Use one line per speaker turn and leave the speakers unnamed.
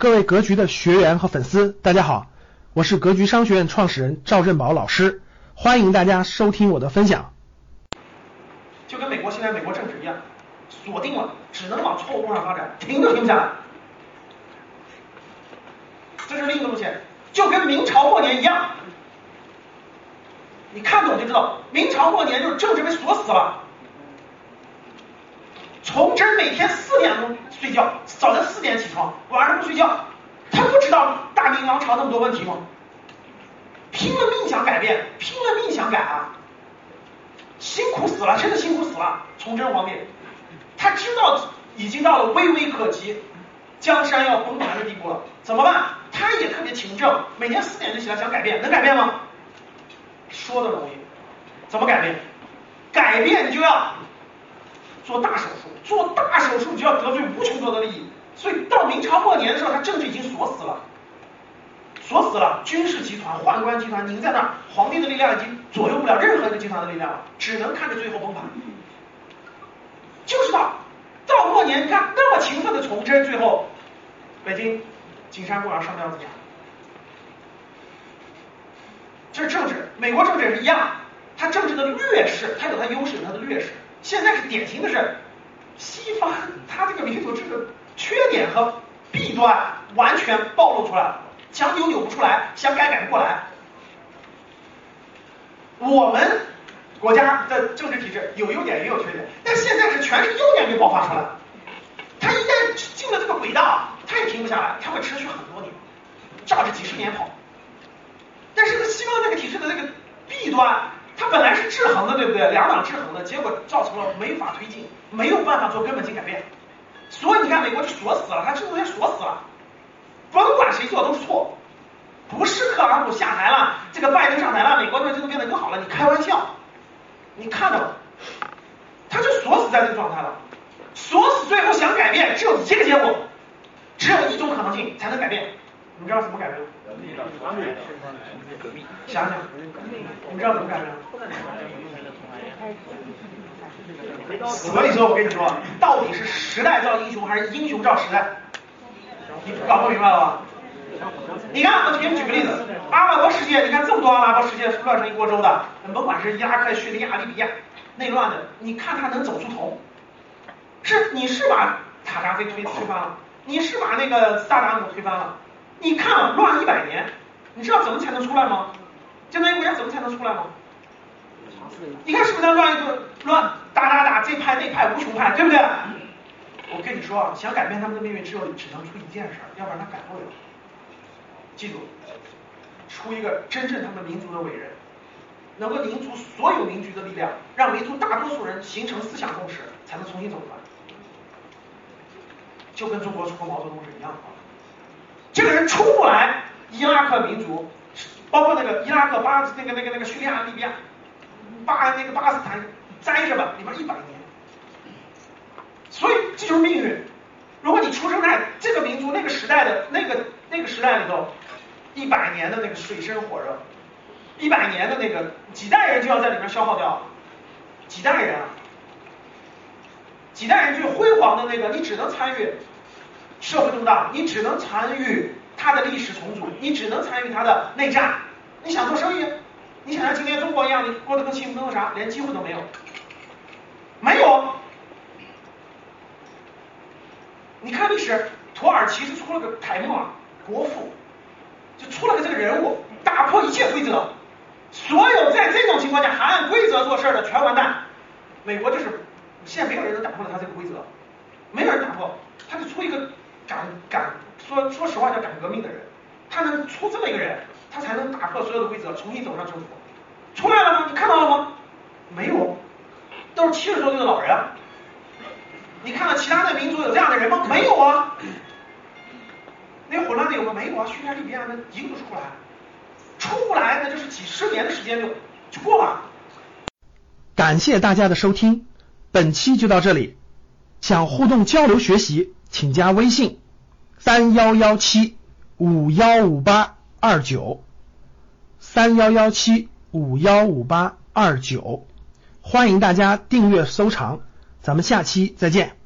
各位格局的学员和粉丝，大家好，我是格局商学院创始人赵振宝老师，欢迎大家收听我的分享。
就跟美国现在美国政治一样，锁定了，只能往错误路上发展，停都停不下来。这是另一个路线，就跟明朝末年一样，你看懂就知道，明朝末年就是政治被锁死了。崇祯每天四点钟睡觉，早晨四点起床，晚上不睡觉，他不知道大明王朝那么多问题吗？拼了命想改变，拼了命想改啊，辛苦死了，真的辛苦死了。崇祯皇帝，他知道已经到了危危可及，江山要崩盘的地步了，怎么办？他也特别勤政，每天四点就起来想改变，能改变吗？说的容易，怎么改变？改变就要。做大手术，做大手术就要得罪无穷多的利益，所以到明朝末年的时候，他政治已经锁死了，锁死了，军事集团、宦官集团拧在那儿，皇帝的力量已经左右不了任何一个集团的力量了，只能看着最后崩盘。就是到到末年，你看那么勤奋的崇祯，最后北京景山公园上吊自杀。这是政治，美国政治也是一样，它政治的劣势，它有它优势，有它的劣势。现在是典型的是西方，它这个民主制的缺点和弊端完全暴露出来了，想扭扭不出来，想改改不过来。我们国家的政治体制有优点也有缺点，但现在是全是优点给爆发出来了。它一旦进了这个轨道，它也停不下来，它会持续很多年，照着几十年跑。但是西方这个体制的这个弊端。它本来是制衡的，对不对？两党制衡的结果造成了没法推进，没有办法做根本性改变。所以你看，美国就锁死了，它制度也锁死了，甭管谁做都是错。不是特朗普下台了，这个拜登上台了，美国的制度变得更好了？你开玩笑，你看到了，他就锁死在这个状态了。锁死最后想改变，只有一个结果，只有一种可能性才能改变。你知道怎么改变吗？想想，你知道怎么改变吗？所以说，我跟你说，到底是时代造英雄还是英雄造时代？你搞不明白了吧？你看，我给你举个例子，阿拉伯世界，你看这么多阿拉伯世界乱成一锅粥的，甭管是伊拉克、叙利亚、利比亚内乱的，你看他能走出头？是你是把塔扎菲推推翻了，你是把那个萨达姆推翻了？你看了乱一百年，你知道怎么才能出来吗？这样一个国家怎么才能出来吗？你看是不是在乱一顿乱打打打这派那派无穷派，对不对？我跟你说啊，想改变他们的命运，只有只能出一件事，要不然他改不了。记住，出一个真正他们民族的伟人，能够凝聚所有民族的力量，让民族大多数人形成思想共识，才能重新走出来。就跟中国出个毛泽东是一样的。这个人出不来，伊拉克民族，包括那个伊拉克巴那个那个那个叙利亚、利比亚、巴那个巴斯坦，栽着吧，里边一百年。所以这就是命运。如果你出生在这个民族那个时代的那个那个时代里头，一百年的那个水深火热，一百年的那个几代人就要在里面消耗掉，几代人啊，几代人最辉煌的那个，你只能参与。社会动荡，你只能参与它的历史重组，你只能参与它的内战。你想做生意，你想像今天中国一样，你过得更幸福更啥？连机会都没有，没有。你看历史，土耳其是出了个凯末尔国父，人物，打破一切规则，所有在这种情况下还按规则做事的全完蛋。美国就是，现在没有人能打破了他这个规则，没有人打破，他就出一个。敢敢说说实话叫敢革命的人，他能出这么一个人，他才能打破所有的规则，重新走上正途。出来了吗？你看到了吗？没有，都是七十多岁的老人。你看到其他的民族有这样的人吗？没有啊。有吗？没有啊。叙利亚、利比亚那一个都出不来，出不来那就是几十年的时间就就过了。
感谢大家的收听，本期就到这里。想互动交流学习。请加微信三幺幺七五幺五八二九三幺幺七五幺五八二九，欢迎大家订阅收藏，咱们下期再见。